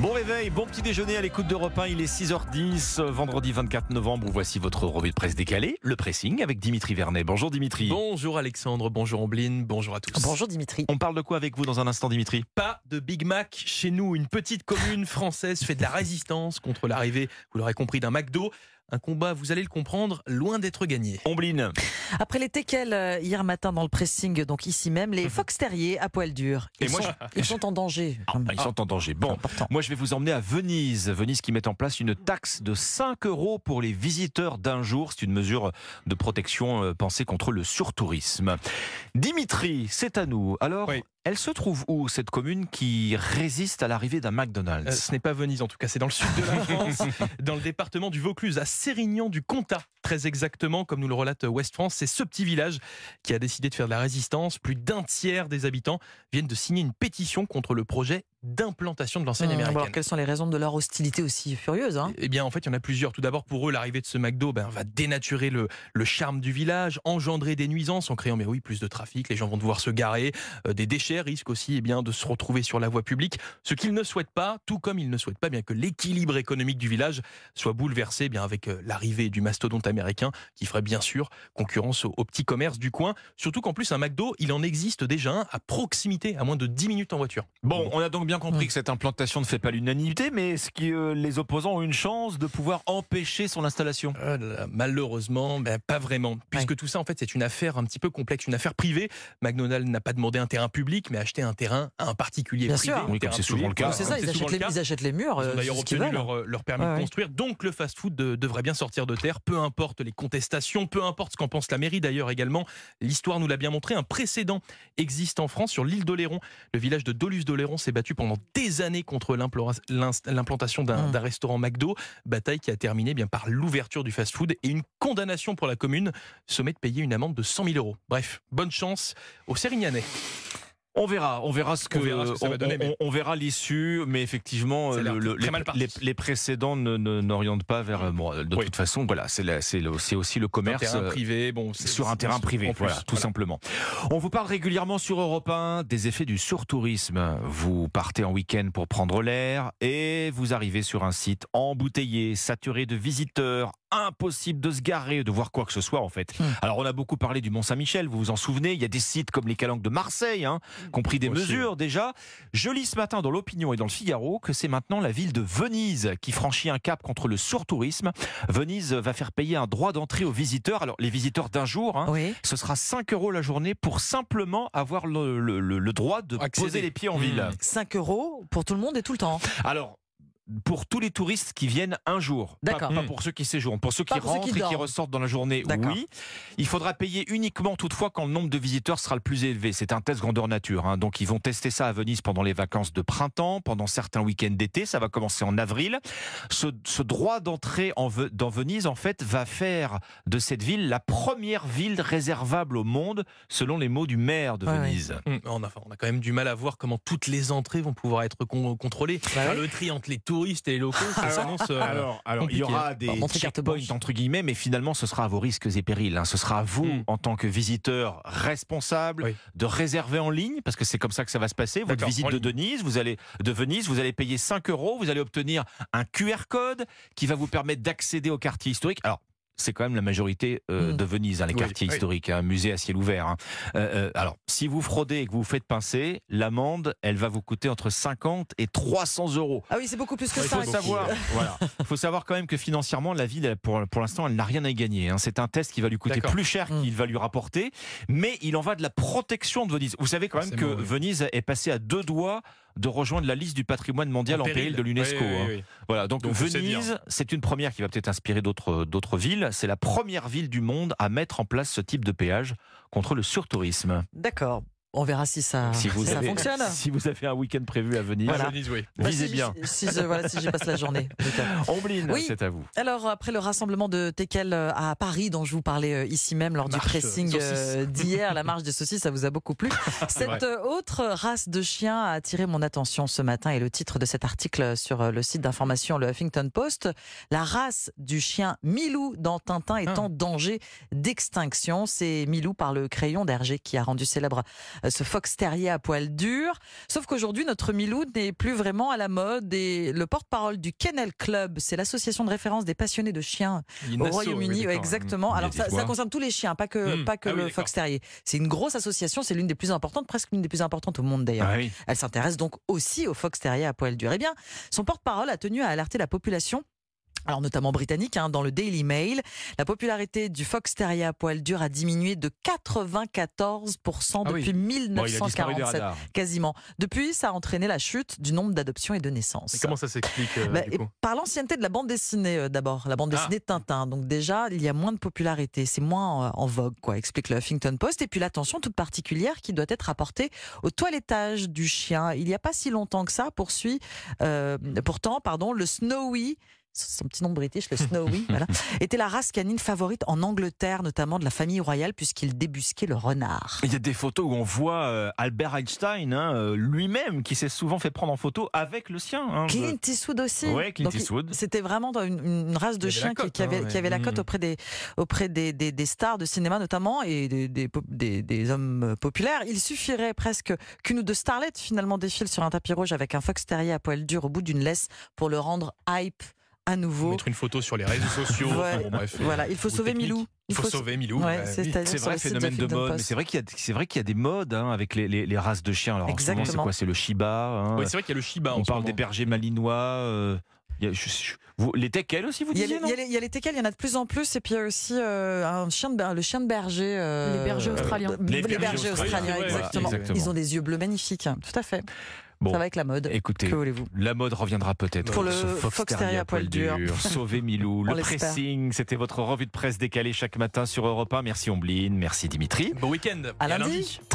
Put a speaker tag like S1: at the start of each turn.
S1: Bon réveil, bon petit déjeuner à l'écoute d'Europe 1, il est 6h10, vendredi 24 novembre, voici votre revue de presse décalée, le pressing avec Dimitri Vernet. Bonjour Dimitri.
S2: Bonjour Alexandre, bonjour Ombline, bonjour à tous.
S3: Bonjour Dimitri.
S1: On parle de quoi avec vous dans un instant Dimitri?
S2: Pas de Big Mac chez nous, une petite commune française fait de la résistance contre l'arrivée, vous l'aurez compris, d'un McDo. Un combat, vous allez le comprendre, loin d'être gagné.
S1: Ombline.
S3: Après les teckels euh, hier matin dans le pressing, donc ici même, les fox terriers à poil dur.
S1: Et
S3: Ils,
S1: moi,
S3: sont, ils sont en danger.
S1: Ah, ils sont en danger. Bon,
S3: Important.
S1: moi je vais vous emmener à Venise. Venise qui met en place une taxe de 5 euros pour les visiteurs d'un jour. C'est une mesure de protection euh, pensée contre le surtourisme. Dimitri, c'est à nous. Alors,
S2: Oui.
S1: Elle se trouve où cette commune qui résiste à l'arrivée d'un McDonald's
S2: Euh, ce n'est pas Venise en tout cas, c'est dans le sud de la France, dans le département du Vaucluse, à Sérignan-du-Comtat. Très exactement, comme nous le relate West France, c'est ce petit village qui a décidé de faire de la résistance. Plus d'un tiers des habitants viennent de signer une pétition contre le projet d'implantation de l'enseigne
S3: Hum,
S2: américaine.
S3: alors, quelles sont les raisons de leur hostilité aussi furieuse hein?
S2: Eh bien, en fait, il y en a plusieurs. Tout d'abord, pour eux, l'arrivée de ce McDo ben, va dénaturer le, le charme du village, engendrer des nuisances en créant, mais oui, plus de trafic. Les gens vont devoir se garer. Euh, des déchets risquent aussi eh bien, de se retrouver sur la voie publique. Ce qu'ils ne souhaitent pas, tout comme ils ne souhaitent pas bien que l'équilibre économique du village soit bouleversé eh bien, avec euh, l'arrivée du mastodonte américain qui ferait bien sûr concurrence au, au petit commerce du coin. Surtout qu'en plus, un McDo, il en existe déjà un à proximité, à moins de 10 minutes en voiture.
S1: Bon, on a donc bien compris
S3: Oui.
S1: que cette implantation ne fait pas l'unanimité, mais est-ce que euh, les opposants ont une chance de pouvoir empêcher son installation?
S2: Euh, là, malheureusement, ben, pas vraiment. Puisque tout ça, en fait, c'est une affaire un petit peu complexe, une affaire privée. McDonald's n'a pas demandé un terrain public, mais acheté un terrain à un particulier
S3: Bien
S2: privé.
S3: sûr.
S1: Oui, comme c'est souvent le cas.
S3: Donc, C'est ça, ils
S2: souvent
S3: achètent,
S2: le
S3: les,
S2: cas.
S3: ils achètent les murs.
S2: Ils
S3: euh,
S2: ont d'ailleurs
S3: ce qu'ils
S2: obtenu
S3: veulent.
S2: leur, euh, leur permis
S3: Ouais,
S2: de construire. Donc le fast-food de- devrait bien sortir de terre, peu importe les contestations, peu importe ce qu'en pense la mairie d'ailleurs également. L'histoire nous l'a bien montré. Un précédent existe en France sur l'île d'Oléron. Le village de Dolus d'Oléron s'est battu pendant des années contre l'implantation d'un
S3: Mm.
S2: d'un restaurant McDo. Bataille qui a terminé bien par l'ouverture du fast-food et une condamnation pour la commune, sommet de payer une amende de 100 000 euros. Bref, bonne chance aux Sérignanais.
S1: On verra, on verra ce que,
S2: On verra ce que ça va
S1: on-
S2: donner,
S1: on-
S2: mais-
S1: on verra l'issue, mais effectivement, le- les, précédents n'orientent pas vers. euh, bon, de
S2: Oui.
S1: toute façon, voilà, c'est aussi le
S2: Un
S1: commerce.
S2: terrain
S1: euh,
S2: privé, bon,
S1: sur un terrain privé,
S2: plus,
S1: voilà, tout
S2: voilà.
S1: simplement. On vous parle régulièrement sur Europe 1 des effets du surtourisme. Vous partez en week-end pour prendre l'air et vous arrivez sur un site embouteillé, saturé de visiteurs, impossible de se garer, de voir quoi que ce soit en fait.
S3: Hmm.
S1: Alors on a beaucoup parlé du Mont Saint-Michel, vous vous en souvenez, il y a des sites comme les Calanques de Marseille, hein, qui ont pris des
S2: Aussi,
S1: mesures déjà. Je lis ce matin dans l'opinion et dans le Figaro que c'est maintenant la ville de Venise qui franchit un cap contre le surtourisme. Venise va faire payer un droit d'entrée aux visiteurs. Alors les visiteurs d'un jour, hein,
S3: Oui.
S1: ce sera 5 euros la journée pour simplement avoir le, le- le- le droit de
S2: Accéder.
S1: poser les pieds en
S2: Mmh.
S1: ville.
S3: 5 euros pour tout le monde et tout le temps.
S1: Alors, pour tous les touristes qui viennent un jour, pas,
S3: D'accord.
S1: pas pour ceux qui séjournent, pour ceux qui
S3: Pas pour ceux
S1: rentrent
S3: qui
S1: et qui ressortent dans la journée,
S3: D'accord.
S1: oui. Il faudra payer uniquement toutefois quand le nombre de visiteurs sera le plus élevé. C'est un test grandeur nature. hein. Donc ils vont tester ça à Venise pendant les vacances de printemps, pendant certains week-ends d'été. Ça va commencer en avril. Ce, ce droit d'entrée en dans Venise, en fait, va faire de cette ville la première ville réservable au monde, selon les mots du maire de
S3: Ouais, ouais.
S1: Venise.
S2: On a, on a quand même du mal à voir comment toutes les entrées vont pouvoir être con- contrôlées.
S3: Bah
S2: le tri entre les touristes et les locaux, ça s'annonce. euh,
S1: Alors, alors il y aura des
S3: Alors,
S1: checkpoints entre guillemets, mais finalement, ce sera à vos risques et périls. hein. Ce sera à vous,
S2: Mm.
S1: en tant que visiteur responsable,
S2: Oui.
S1: de réserver en ligne, parce que c'est comme ça que ça va se passer. Votre visite de. Venise, vous allez de Venise, vous allez payer 5 euros, vous allez obtenir un QR code qui va vous permettre d'accéder au quartier historique. Alors. C'est quand même la majorité euh,
S3: Mm.
S1: de Venise, hein, les
S2: Oui,
S1: quartiers
S2: oui.
S1: historiques, un musée à ciel ouvert. hein. Euh, euh, alors, si vous fraudez et que vous vous faites pincer, l'amende, elle va vous coûter entre 50 et 300 euros.
S3: Ah oui, c'est beaucoup plus que ça.
S1: Il faut savoir, voilà. faut savoir quand même que financièrement, la ville, pour, pour l'instant, elle n'a rien à y gagner. hein. C'est un test qui va lui coûter plus cher
S3: Mm.
S1: qu'il va lui rapporter, mais il en va de la protection de Venise. Vous savez quand même que
S2: oui.
S1: Venise est passée à deux doigts de rejoindre la liste du patrimoine mondial en, péril de l'UNESCO.
S2: Oui, oui,
S1: hein.
S2: oui.
S1: Voilà, donc, Venise, c'est une première qui va peut-être inspirer d'autres d'autres villes. C'est la première ville du monde à mettre en place ce type de péage contre le surtourisme.
S3: D'accord. On verra si ça,
S1: Si vous,
S3: si ça fonctionne.
S1: si vous avez un week-end prévu à Venise,
S3: Voilà.
S2: À Venise, oui.
S3: Bah,
S1: visez
S3: si-
S1: bien.
S3: Si, je- voilà, si j'y passe la journée.
S1: Ombline,
S3: Oui.
S1: c'est à vous.
S3: Alors, après le rassemblement de Tekel euh, à Paris, dont je vous parlais euh, ici même lors du pressing euh, d'hier, la marche des saucisses, ça vous a beaucoup plu. Cette autre race de chiens a attiré mon attention ce matin et le titre de cet article sur le site d'information, le Huffington Post, la race du chien Milou dans Tintin est
S2: Ah.
S3: en danger d'extinction. C'est Milou par le crayon d'Hergé qui a rendu célèbre ce fox terrier à poil dur. Sauf qu'aujourd'hui, notre Milou n'est plus vraiment à la mode et le porte-parole du Kennel Club, c'est l'association de référence des passionnés de chiens au Royaume-Uni.
S2: oui,
S3: exactement. Alors ça, concerne tous les chiens, pas que,
S2: Hmm.
S3: pas que
S2: Ah
S3: le fox terrier. C'est une grosse association, c'est l'une des plus importantes, presque l'une des plus importantes au monde d'ailleurs.
S1: Ah oui.
S3: Elle s'intéresse donc aussi au fox terrier à poil dur. Eh bien, son porte-parole a tenu à alerter la population. Alors notamment britannique, hein, dans le Daily Mail, la popularité du fox terrier à poil dur a diminué de 94%
S2: Ah
S3: depuis
S1: Bon, il a disparu des
S3: 1947,
S1: radars.
S3: quasiment. Depuis, ça a entraîné la chute du nombre d'adoptions et de naissances.
S2: Comment ça s'explique euh,
S3: Bah, par l'ancienneté de la bande dessinée euh, d'abord, la bande
S2: Ah.
S3: dessinée de Tintin. Donc déjà, il y a moins de popularité, c'est moins euh, en vogue, quoi, explique le Huffington Post. Et puis l'attention toute particulière qui doit être apportée au toilettage du chien. Il n'y a pas si longtemps que ça, poursuit euh, pourtant, pardon, le Snowy. Son petit nom british, le Snowy, voilà, était la race canine favorite en Angleterre, notamment de la famille royale, puisqu'il débusquait le renard.
S1: Il y a des photos où on voit euh, Albert Einstein hein, euh, lui-même qui s'est souvent fait prendre en photo avec le sien. hein.
S3: Clint Eastwood aussi.
S1: Ouais, Clint Eastwood.
S3: C'était vraiment une, une race de chiens
S2: la
S3: qui,
S2: cote,
S3: qui avait,
S2: hein,
S3: qui avait la cote
S2: Mhm.
S3: auprès, des, auprès des, des- des stars de cinéma notamment et des- des hommes populaires. Il suffirait presque qu'une ou deux starlettes finalement défilent sur un tapis rouge avec un fox terrier à poil dur au bout d'une laisse pour le rendre hype à nouveau.
S2: Mettre une photo sur les réseaux sociaux.
S3: Ouais.
S2: bon, bref,
S3: Voilà, il faut sauver
S2: technique.
S3: Milou.
S2: Il faut sauver Milou.
S3: Ouais,
S2: bah
S3: c'est-
S2: oui.
S1: vrai, phénomène de mode. Mais c'est vrai qu'il y a, c'est vrai qu'il y a des modes hein, avec les, les- les races de chiens. Alors, en ce moment, c'est
S3: Exactement.
S1: quoi? C'est le Shiba. hein?
S2: Oui, c'est vrai qu'il y a le Shiba.
S1: on parle
S2: moment.
S1: des bergers malinois. euh, il y a- je- je- vous- les teckels aussi, vous
S3: Il y, a
S1: disiez
S3: il, y a les, il y a les teckels, il y en a de plus en plus, et puis il y a aussi euh, un chien de, ber- le chien de berger. euh,
S4: Les bergers australiens.
S3: euh,
S1: Les
S3: Les,
S1: bergers
S3: bergers
S1: australiens,
S3: australiens,
S2: ouais,
S3: exactement.
S1: exactement.
S3: Ils ont des yeux bleus magnifiques, tout à fait.
S1: Bon,
S3: Ça va avec la mode.
S1: écoutez,
S3: Que voulez-vous
S1: la mode reviendra peut-être
S2: Pour
S3: le
S1: ce
S3: fox terrier à poil dur.
S1: Sauvez Milou.
S3: On
S1: le pressing, c'était votre revue de presse décalée chaque matin sur Europe 1. Merci Ombline, merci Dimitri.
S2: Bon week-end.
S3: À lundi.